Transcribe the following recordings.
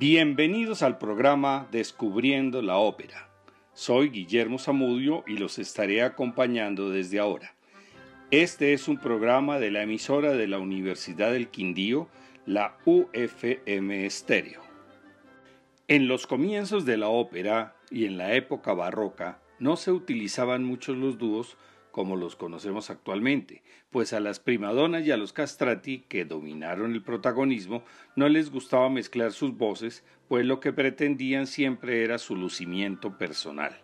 Bienvenidos al programa Descubriendo la Ópera. Soy Guillermo Zamudio y los estaré acompañando desde ahora. Este es un programa de la emisora de la Universidad del Quindío, la UFM Estéreo. En los comienzos de la ópera y en la época barroca no se utilizaban muchos los dúos como los conocemos actualmente, pues a las primadonas y a los castrati, que dominaron el protagonismo, no les gustaba mezclar sus voces, pues lo que pretendían siempre era su lucimiento personal.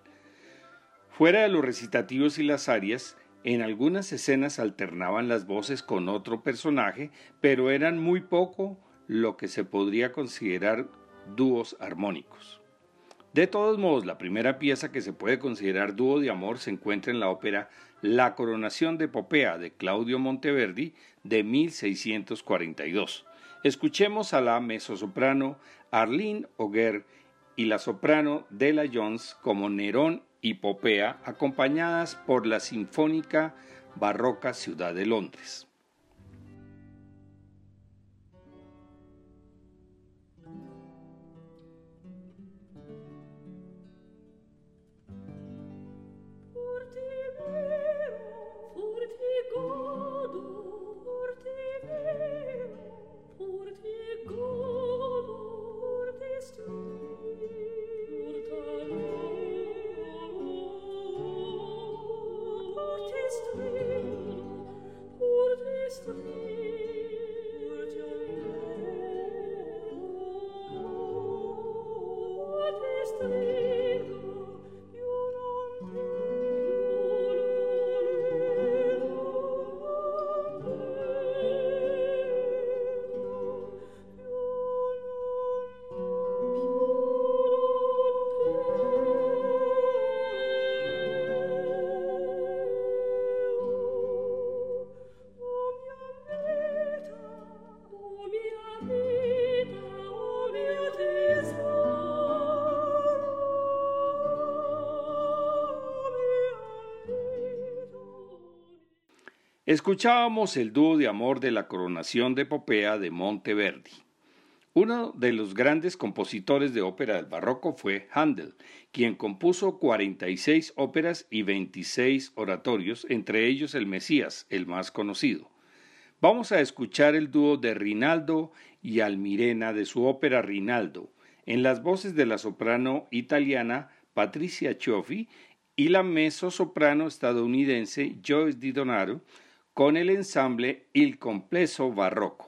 Fuera de los recitativos y las arias, en algunas escenas alternaban las voces con otro personaje, pero eran muy poco lo que se podría considerar dúos armónicos. De todos modos, la primera pieza que se puede considerar dúo de amor se encuentra en la ópera La coronación de Popea de Claudio Monteverdi de 1642. Escuchemos a la mezzosoprano Arlene Auger y la soprano Della Jones como Nerón y Popea, acompañadas por la Sinfónica Barroca Ciudad de Londres. Christ with me. Escuchábamos el dúo de amor de la coronación de Popea de Monteverdi. Uno de los grandes compositores de ópera del barroco fue Handel, quien compuso 46 óperas y 26 oratorios, entre ellos el Mesías, el más conocido. Vamos a escuchar el dúo de Rinaldo y Almirena de su ópera Rinaldo, en las voces de la soprano italiana Patricia Cioffi y la mezzo-soprano estadounidense Joyce Di Donato, con el ensamble Il Complesso Barroco.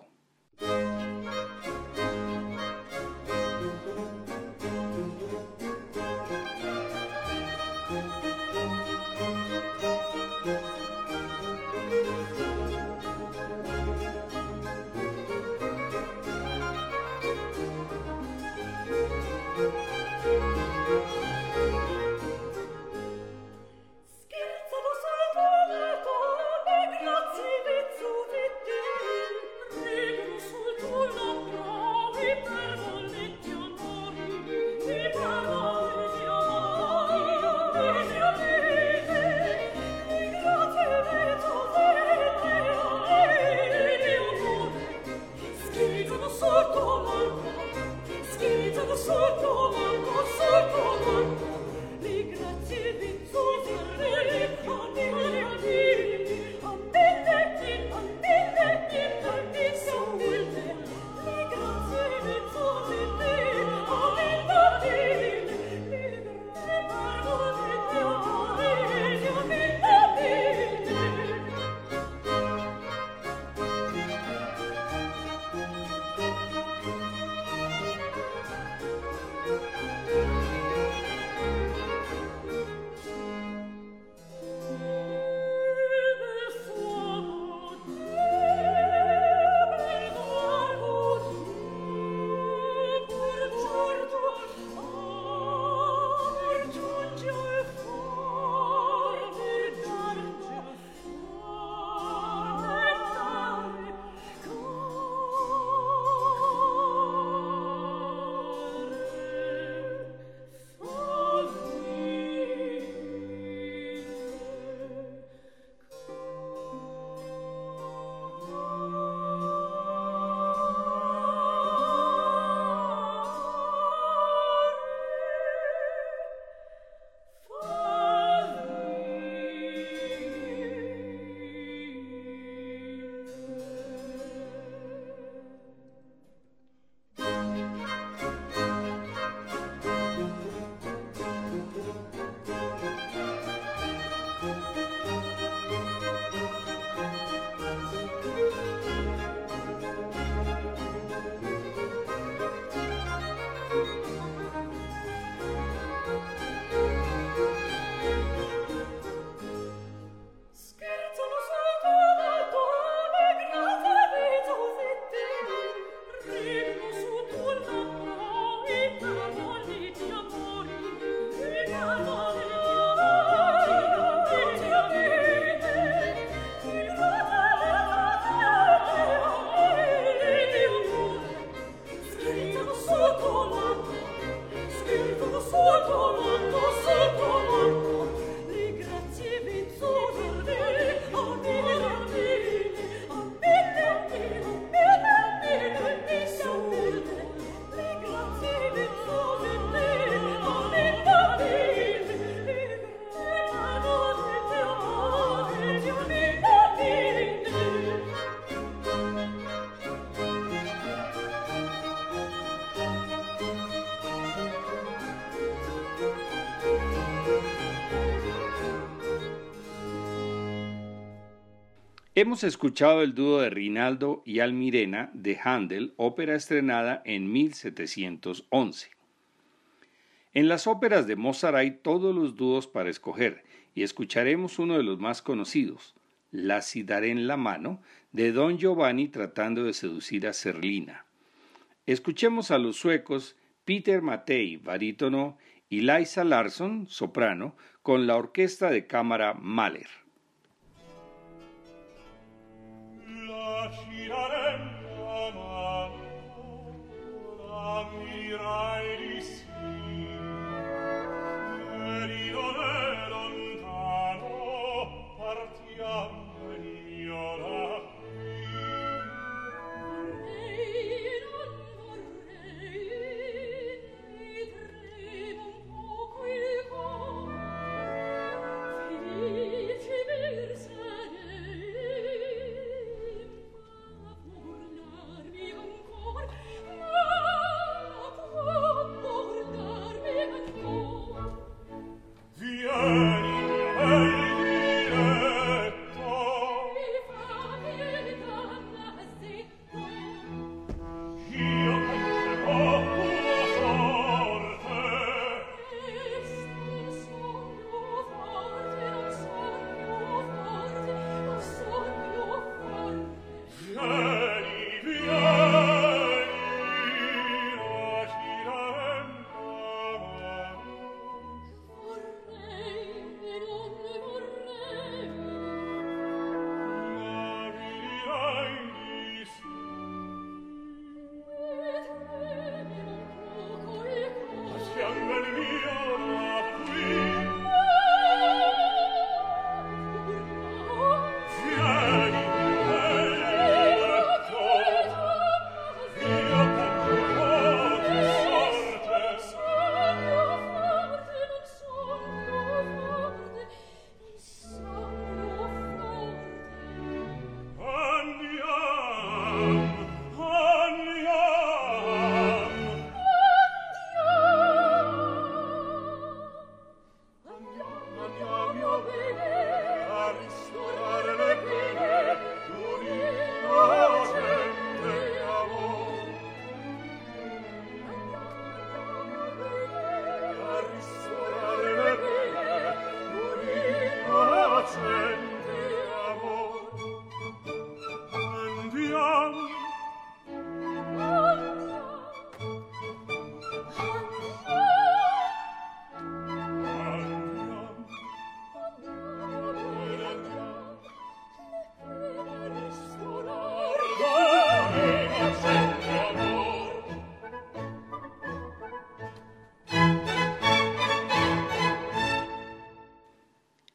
Hemos escuchado el dúo de Rinaldo y Almirena de Handel, ópera estrenada en 1711. En las óperas de Mozart hay todos los dúos para escoger y escucharemos uno de los más conocidos, La Cidaré en la mano, de Don Giovanni tratando de seducir a Serlina. Escuchemos a los suecos Peter Matei, barítono, y Liza Larsson, soprano, con la orquesta de cámara Mahler.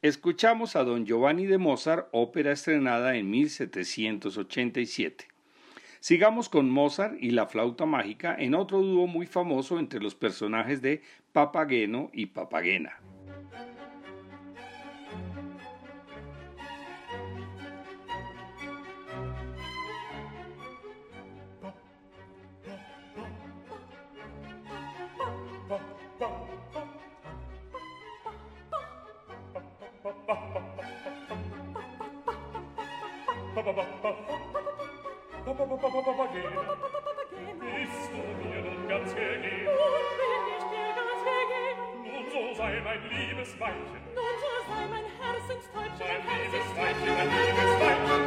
Escuchamos a Don Giovanni de Mozart, ópera estrenada en 1787. Sigamos con Mozart y la flauta mágica en otro dúo muy famoso entre los personajes de Papageno y Papagena. Bist du mir nun ganz gegeben? Nun bin ich dir ganz gegeben. Nun so sei mein liebes Weibchen. Nun sei mein Herzenstäubchen, mein Herzenstäubchen, mein liebes Weibchen.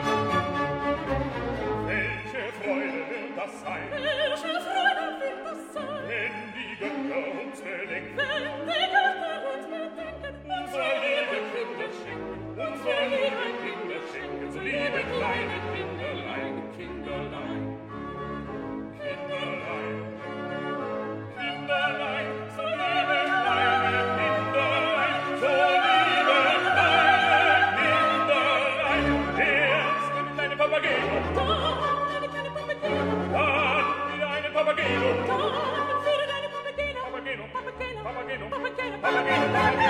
Welche Freude wird das sein? Welche Freude das sein? Wenn die Götter uns bedenken. Die Götter uns bedenken. Unsere lieben Kinder schicken. Unsere lieben Kinder schicken. Unsere lieben kleinen Kinder. Papageno, Papageno, Papageno, Papageno, Papageno, Papageno, Papageno, Papageno,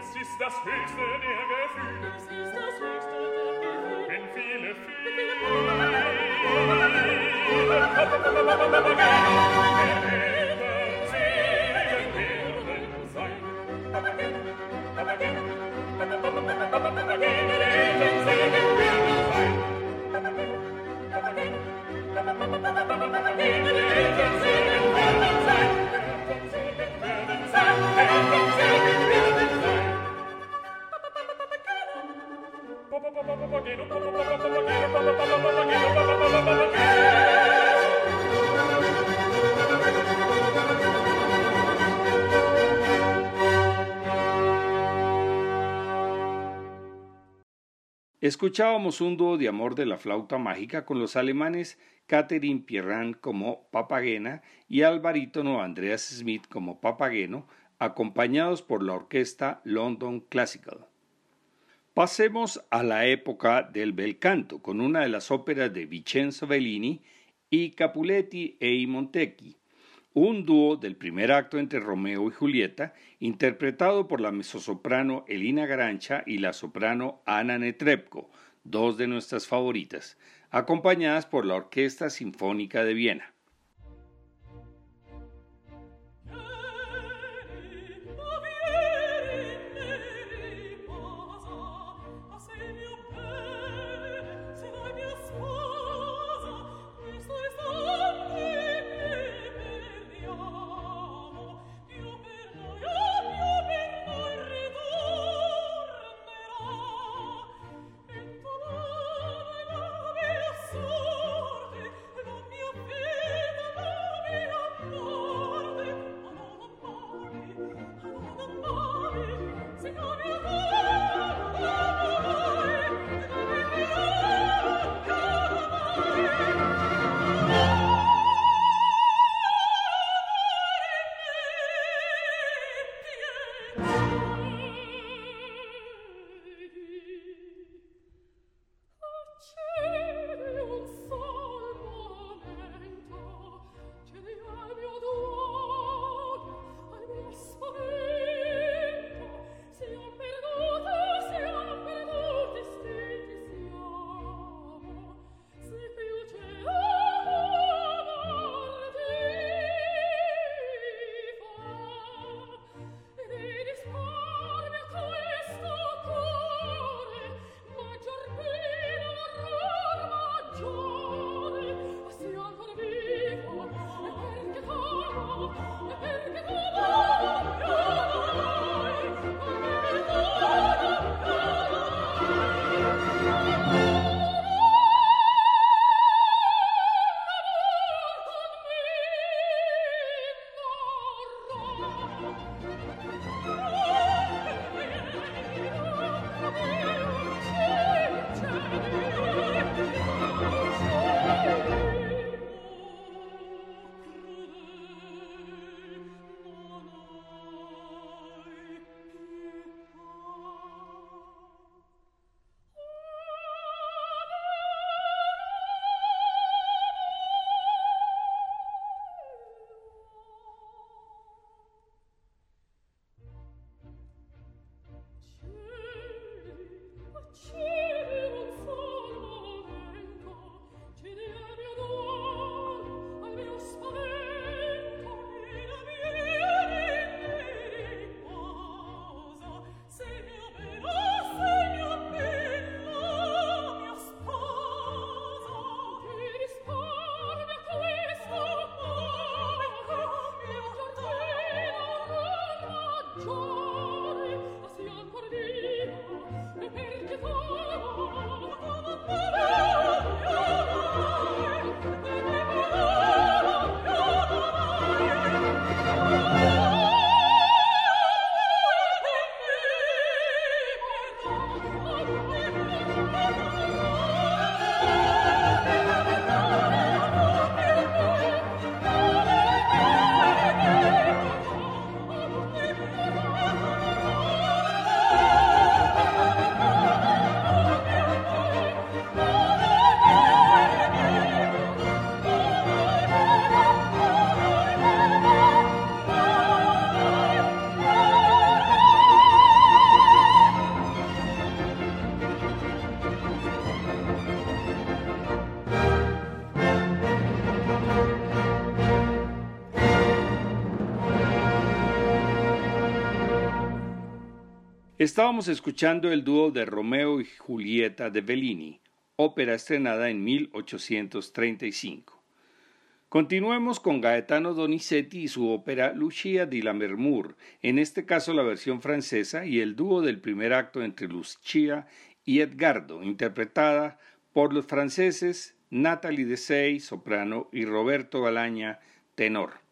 es ist das höhe der gefühle es ist das höchste Thank you. Escuchábamos un dúo de amor de la flauta mágica con los alemanes Catherine Pierran como Papagena y al barítono Andreas Smith como Papageno, acompañados por la orquesta London Classical. Pasemos a la época del bel canto, con una de las óperas de Vincenzo Bellini y Capuletti e Montecchi, un dúo del primer acto entre Romeo y Julieta, interpretado por la mezzosoprano Elina Garancha y la soprano Ana Netrebko, dos de nuestras favoritas, acompañadas por la Orquesta Sinfónica de Viena. Estábamos escuchando el dúo de Romeo y Julieta de Bellini, ópera estrenada en 1835. Continuemos con Gaetano Donizetti y su ópera Lucia di Lammermoor, en este caso la versión francesa y el dúo del primer acto entre Lucia y Edgardo, interpretada por los franceses Natalie Dessay, soprano, y Roberto Galaña, tenor.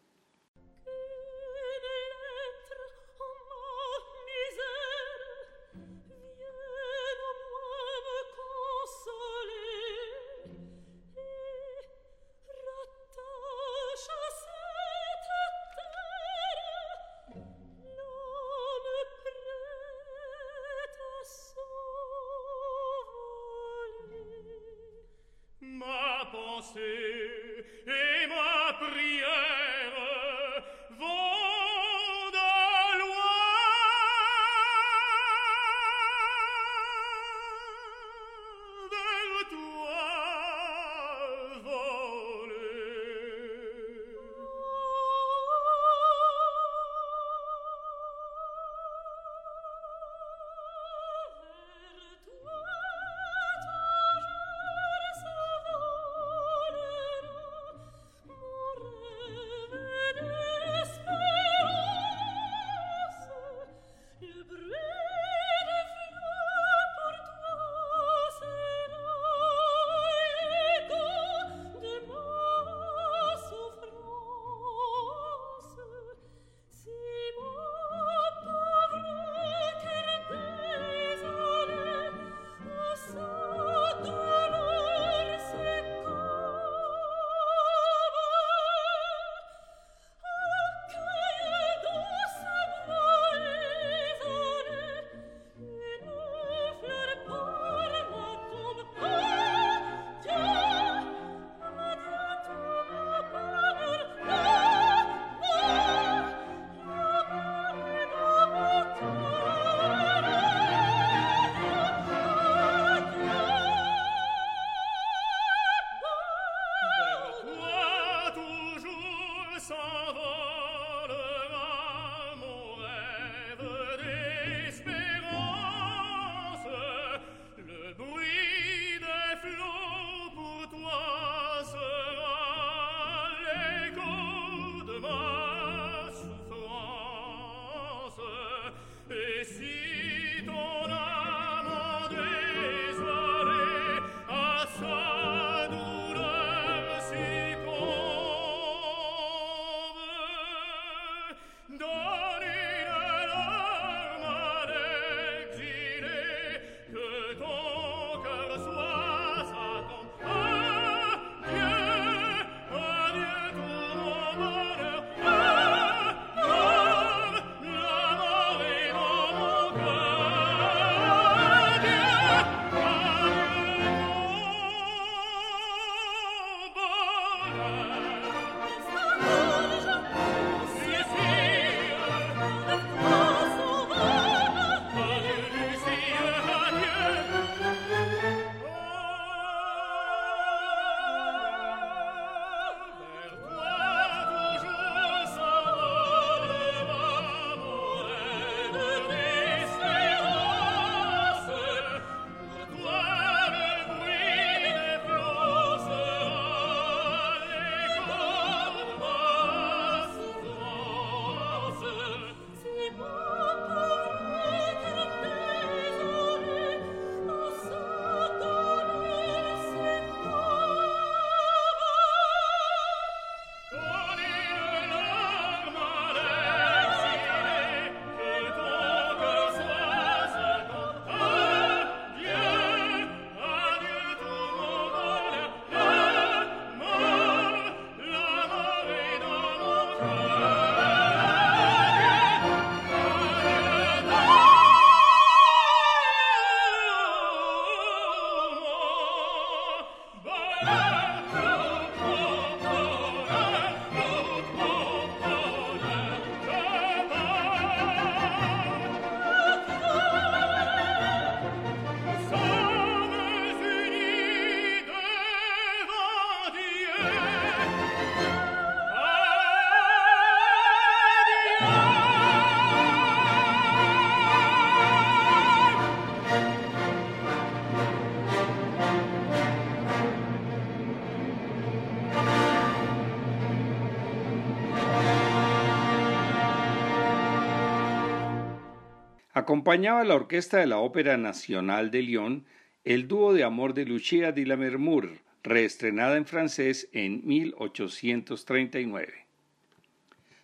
Acompañaba la orquesta de la Ópera Nacional de Lyon el dúo de amor de Lucia di Lammermoor, reestrenada en francés en 1839.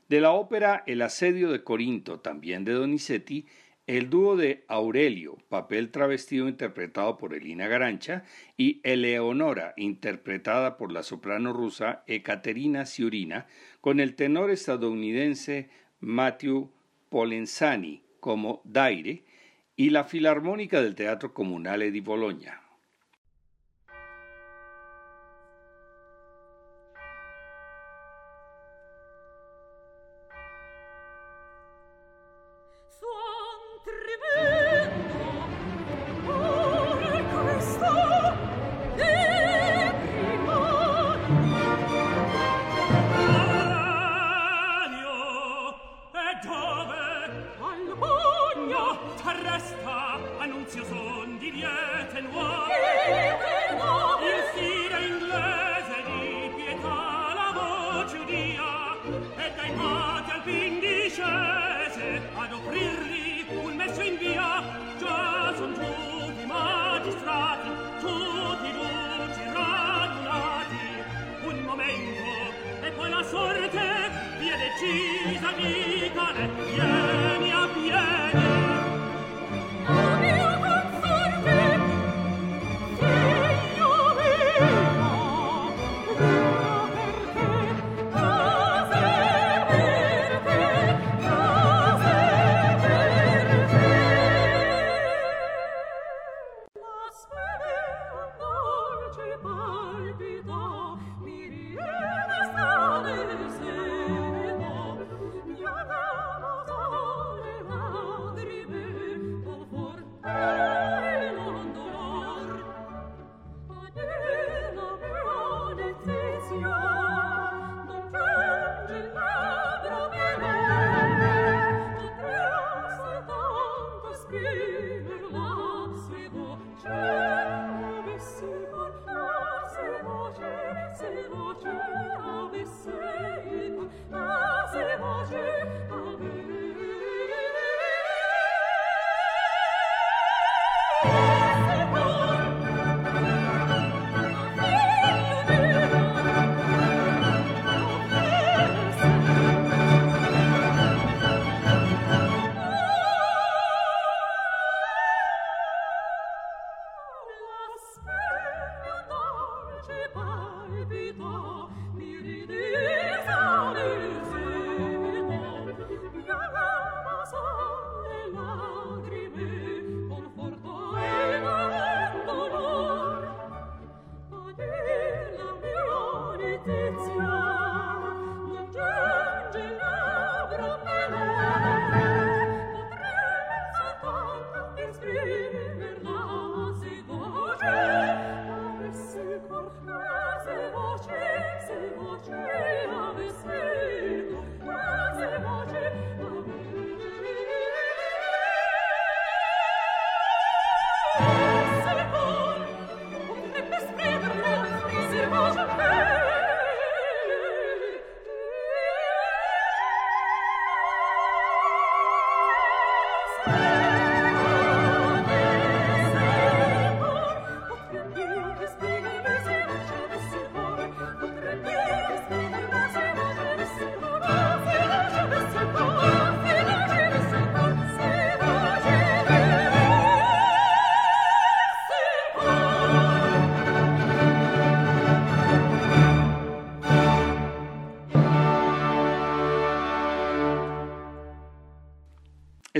De la ópera El asedio de Corinto, también de Donizetti, el dúo de Aurelio, papel travestido interpretado por Elina Garancha, y Eleonora, interpretada por la soprano rusa Ekaterina Siurina, con el tenor estadounidense Matthew Polenzani como Daire, y la Filarmónica del Teatro Comunale di Bologna.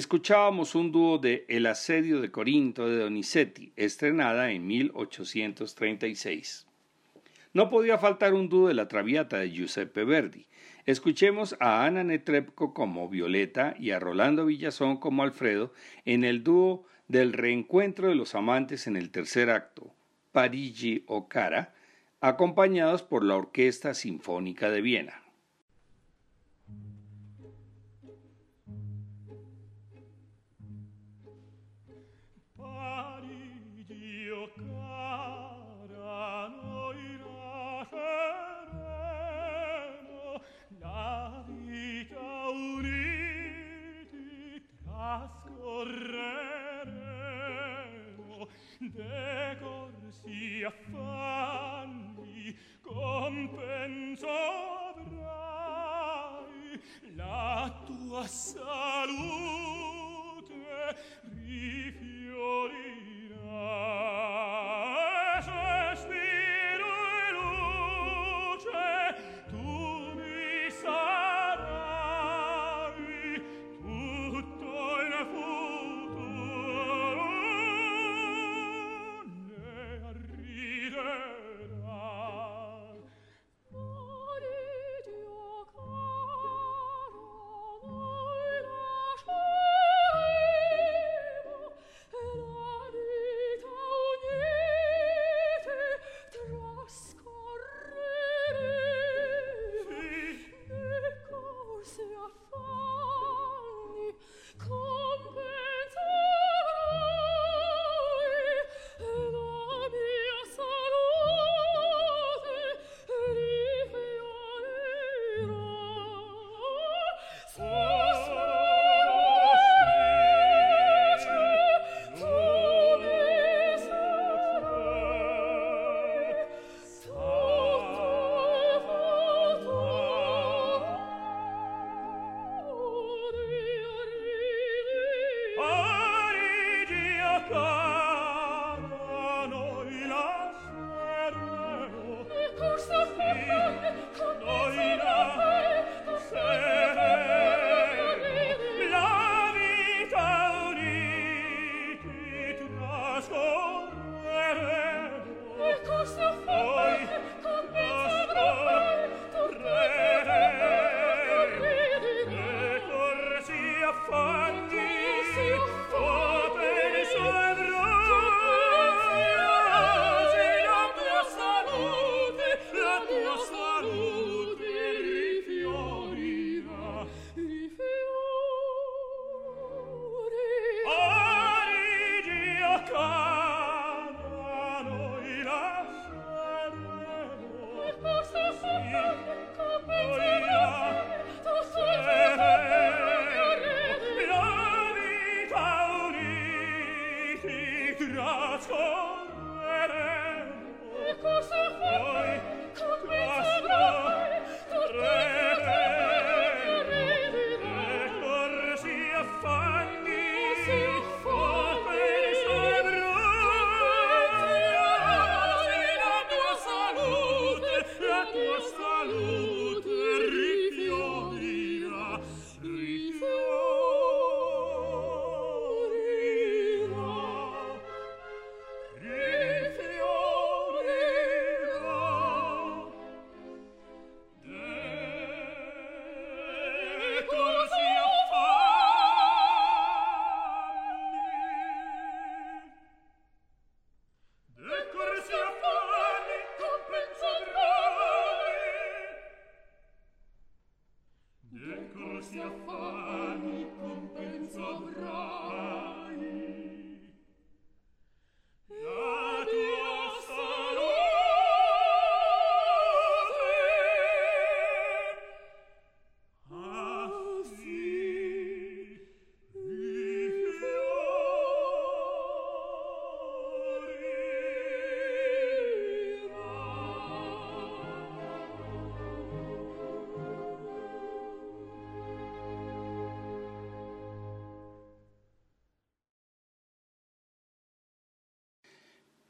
Escuchábamos un dúo de El asedio de Corinto de Donizetti, estrenada en 1836. No podía faltar un dúo de la Traviata de Giuseppe Verdi. Escuchemos a Ana Netrebko como Violeta y a Rolando Villazón como Alfredo en el dúo del reencuentro de los amantes en el tercer acto, Parigi o Cara, acompañados por la Orquesta Sinfónica de Viena. affanni compenso avrai la tua salute rifiuti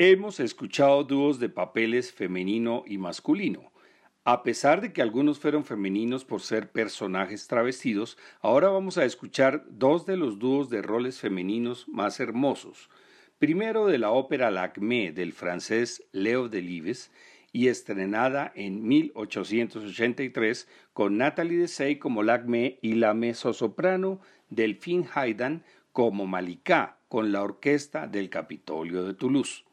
Hemos escuchado dúos de papeles femenino y masculino. A pesar de que algunos fueron femeninos por ser personajes travestidos, ahora vamos a escuchar dos de los dúos de roles femeninos más hermosos. Primero de la ópera Lacmé del francés Leo Delibes y estrenada en 1883 con Nathalie Dessay como Lacmé y la mezzosoprano Delphine Haydan como Malika con la orquesta del Capitolio de Toulouse.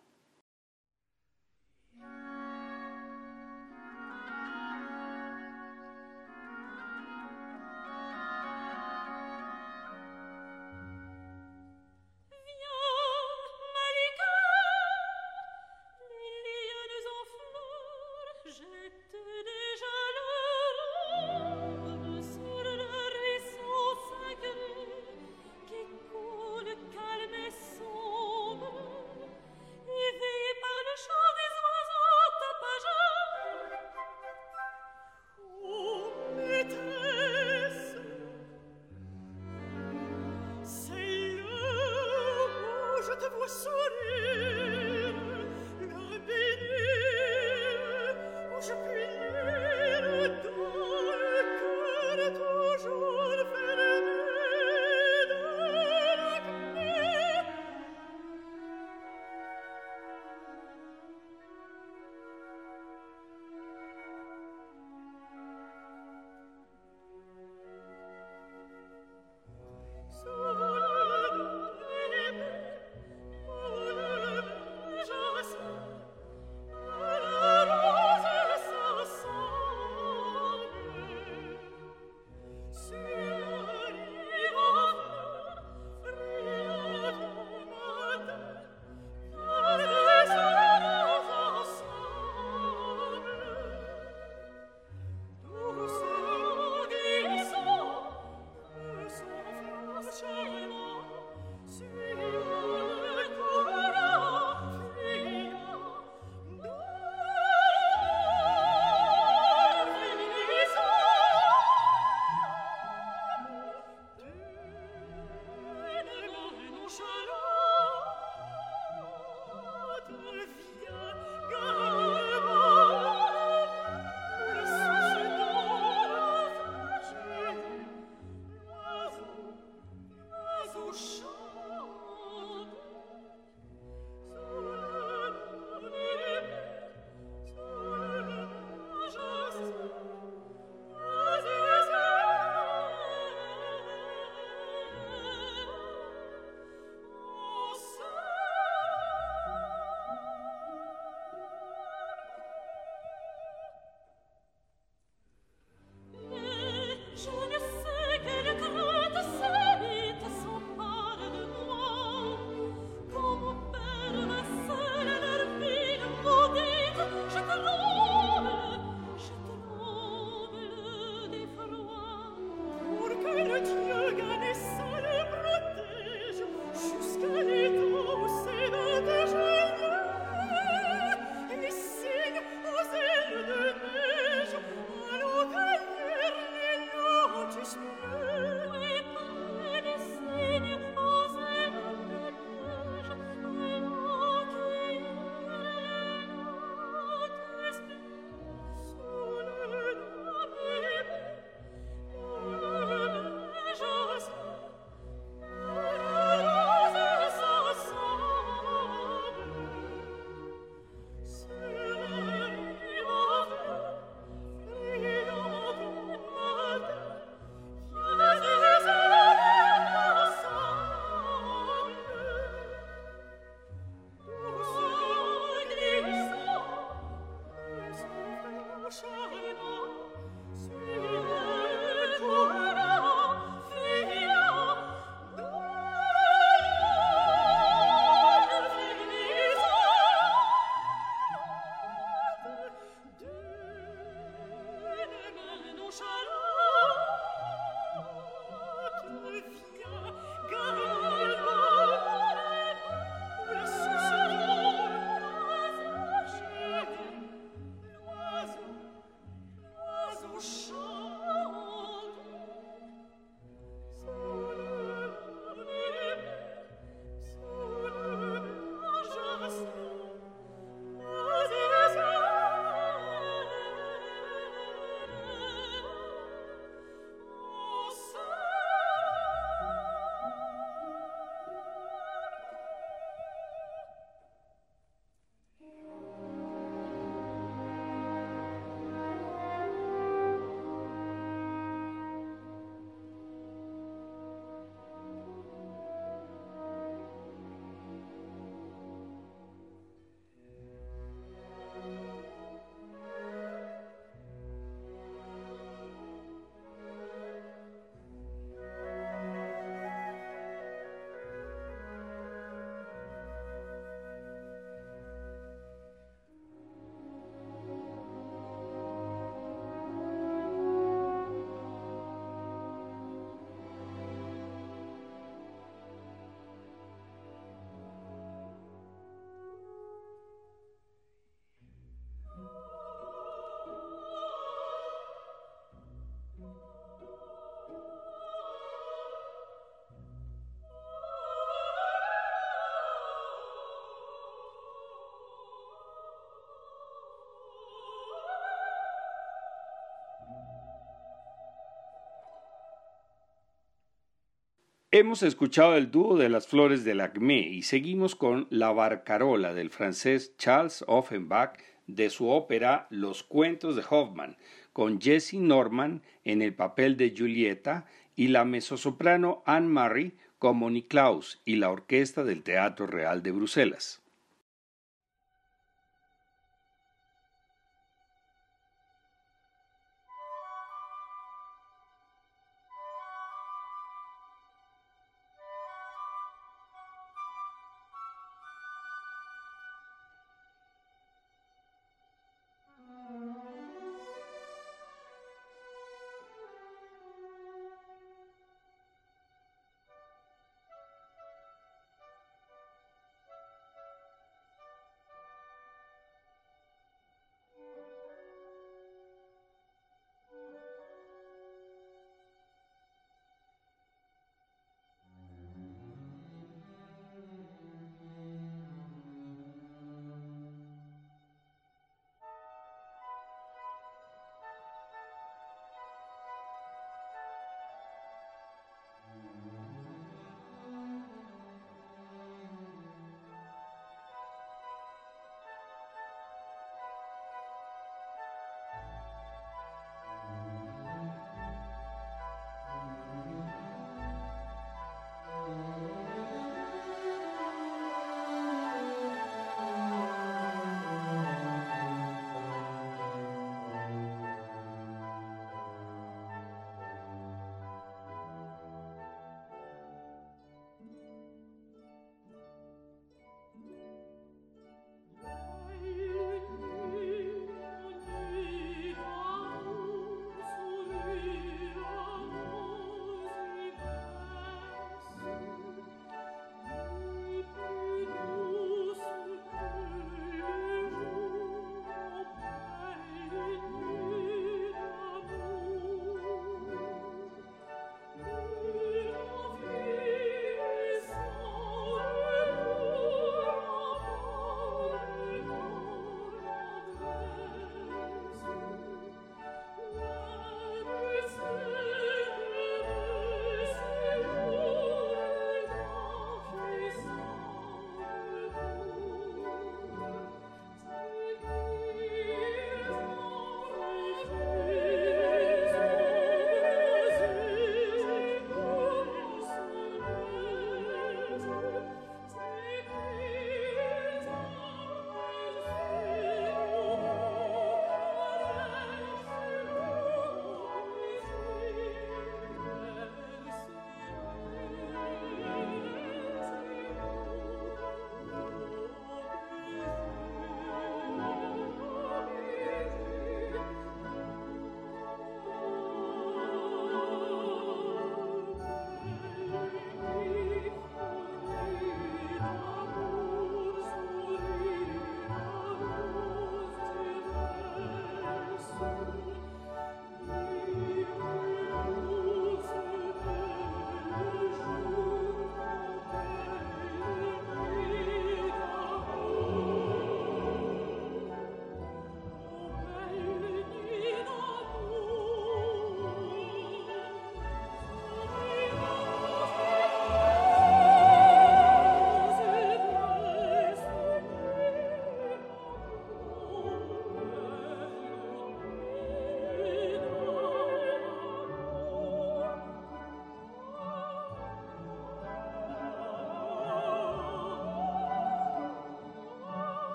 Hemos escuchado el dúo de las flores del Acme y seguimos con La Barcarola del francés Charles Offenbach de su ópera Los cuentos de Hoffman, con Jessie Norman en el papel de Julieta y la mezzosoprano Anne-Marie como Niklaus y la orquesta del Teatro Real de Bruselas.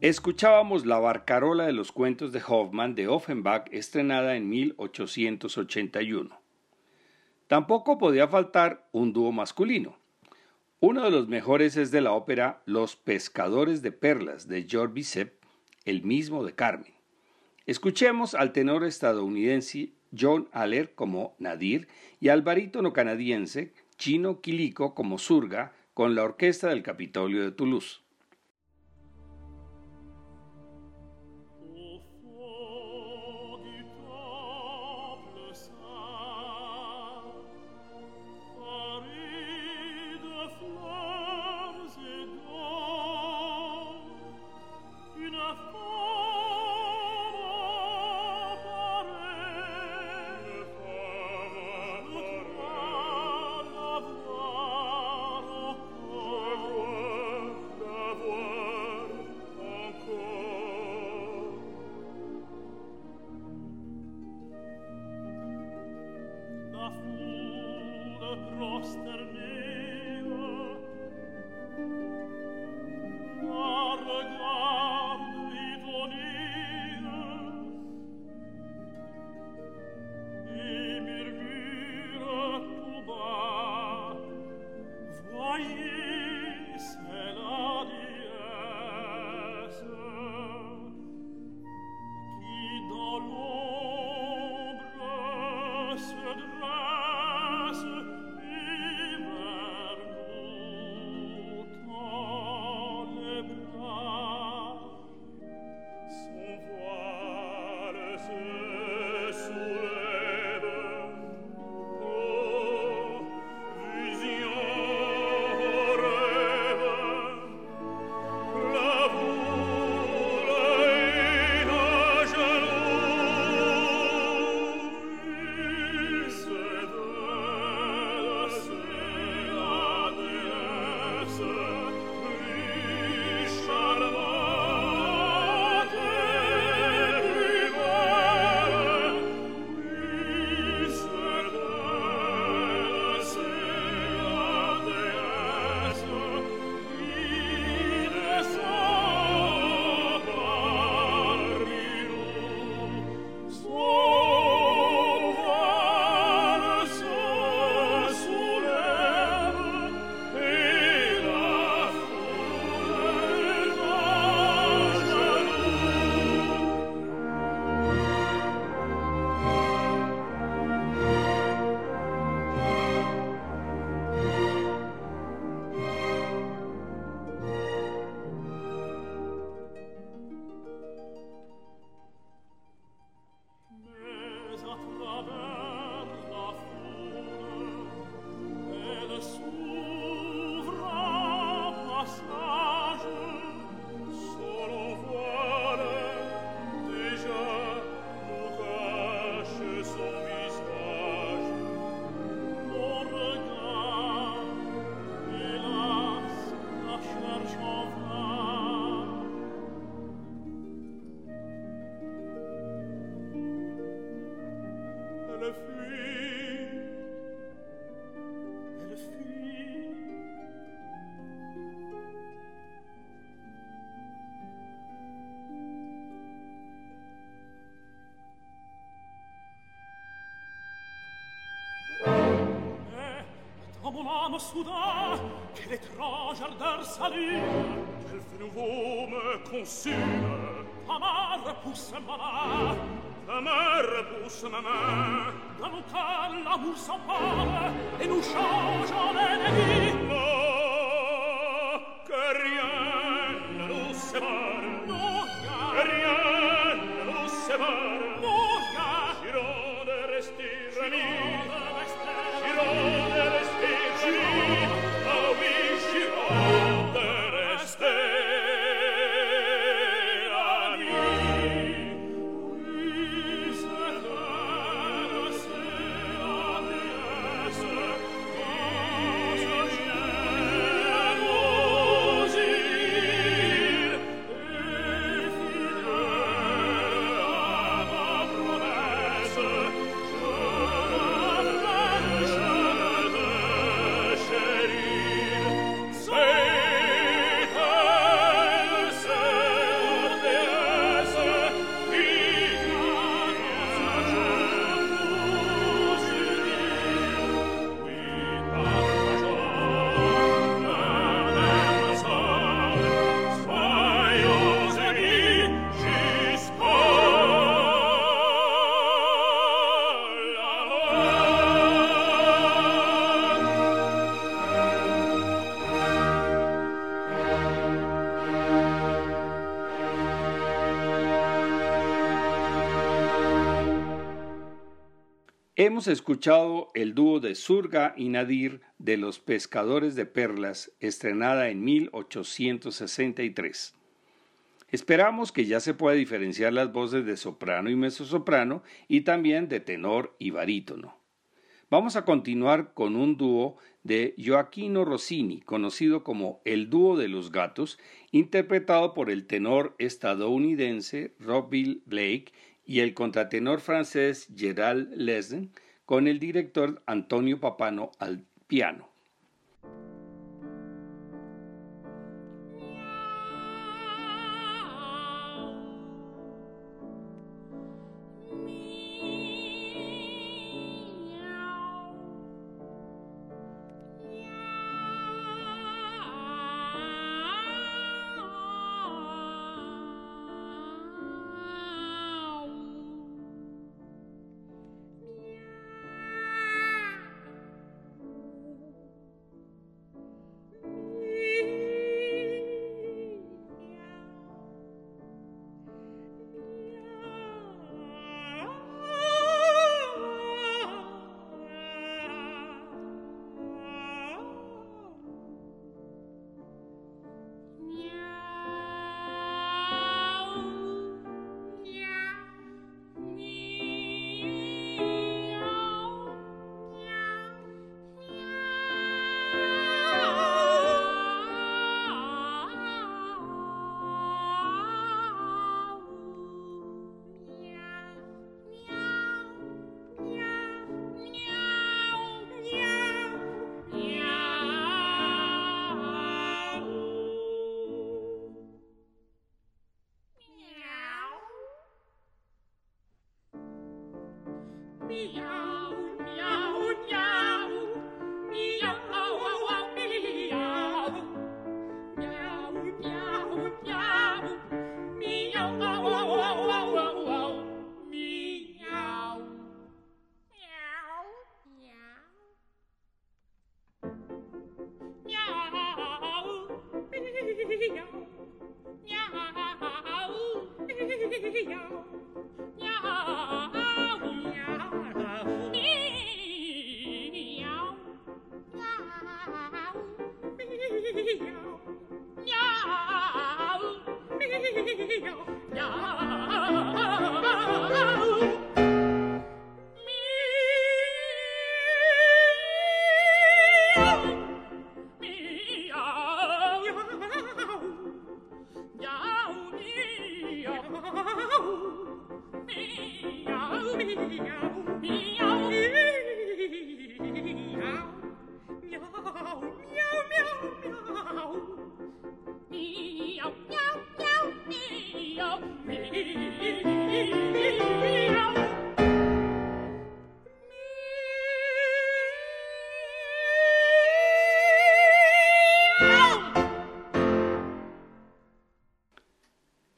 Escuchábamos La Barcarola de los cuentos de Hoffmann de Offenbach estrenada en 1881. Tampoco podía faltar un dúo masculino. Uno de los mejores es de la ópera Los pescadores de perlas de George Bizet, el mismo de Carmen. Escuchemos al tenor estadounidense John Aller como Nadir y al barítono canadiense Chino Quilico como surga con la orquesta del Capitolio de Toulouse. soudain que l'étrange ardeur s'allume, quel feu nouveau me consume. Ta main repousse ma main, ta main repousse ma main. Dans nos cœurs, l'amour s'empare et nous change en ennemis. Hemos escuchado el dúo de Surga y Nadir de Los Pescadores de Perlas, estrenada en 1863. Esperamos que ya se pueda diferenciar las voces de soprano y mezzosoprano y también de tenor y barítono. Vamos a continuar con un dúo de Joaquino Rossini, conocido como el dúo de los gatos, interpretado por el tenor estadounidense Robbie Blake y el contratenor francés Gerald Lesden con el director Antonio Papano al piano.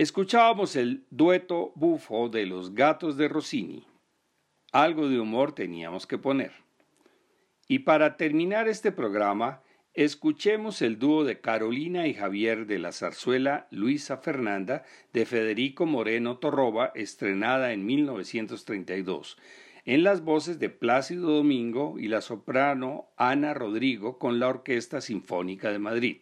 Escuchábamos el dueto bufo de los gatos de Rossini. Algo de humor teníamos que poner. Y para terminar este programa, escuchemos el dúo de Carolina y Javier de la zarzuela Luisa Fernanda de Federico Moreno Torroba, estrenada en 1932, en las voces de Plácido Domingo y la soprano Ana Rodrigo con la Orquesta Sinfónica de Madrid.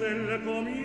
Es el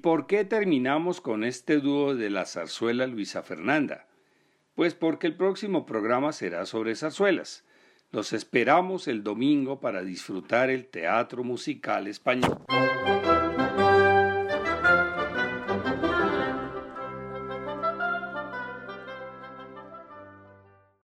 por qué terminamos con este dúo de la zarzuela Luisa Fernanda? Pues porque el próximo programa será sobre zarzuelas. Los esperamos el domingo para disfrutar el teatro musical español.